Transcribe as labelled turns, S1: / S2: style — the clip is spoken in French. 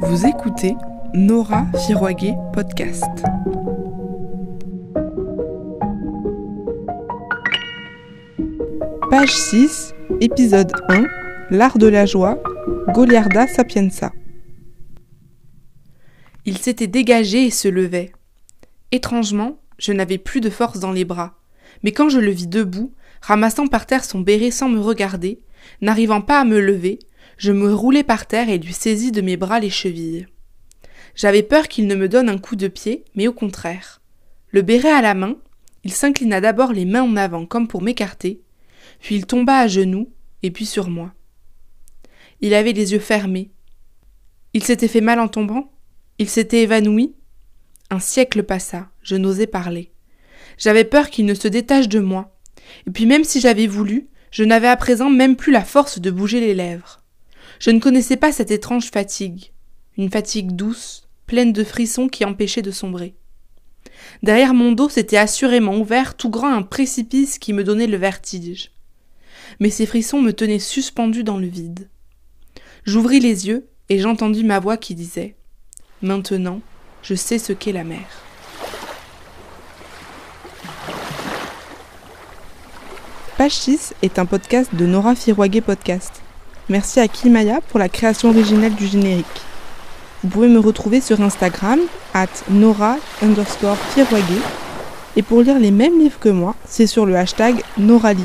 S1: Vous écoutez Nora Firoguet Podcast. Page 6, épisode 1, L'art de la joie, Goliarda Sapienza. Il s'était dégagé et se levait. Étrangement, je n'avais plus de force dans les bras, mais quand je le vis debout, ramassant par terre son béret sans me regarder, n'arrivant pas à me lever, je me roulai par terre et lui saisis de mes bras les chevilles. J'avais peur qu'il ne me donne un coup de pied, mais au contraire. Le béret à la main, il s'inclina d'abord les mains en avant comme pour m'écarter, puis il tomba à genoux, et puis sur moi. Il avait les yeux fermés. Il s'était fait mal en tombant Il s'était évanoui Un siècle passa, je n'osais parler. J'avais peur qu'il ne se détache de moi, et puis même si j'avais voulu, je n'avais à présent même plus la force de bouger les lèvres. Je ne connaissais pas cette étrange fatigue, une fatigue douce, pleine de frissons qui empêchaient de sombrer. Derrière mon dos s'était assurément ouvert tout grand un précipice qui me donnait le vertige. Mais ces frissons me tenaient suspendu dans le vide. J'ouvris les yeux et j'entendis ma voix qui disait Maintenant, je sais ce qu'est la mer. 6 est un podcast de Nora Firouaguet Podcast. Merci à Kimaya pour la création originale du générique. Vous pouvez me retrouver sur Instagram, at Nora underscore Et pour lire les mêmes livres que moi, c'est sur le hashtag Norali.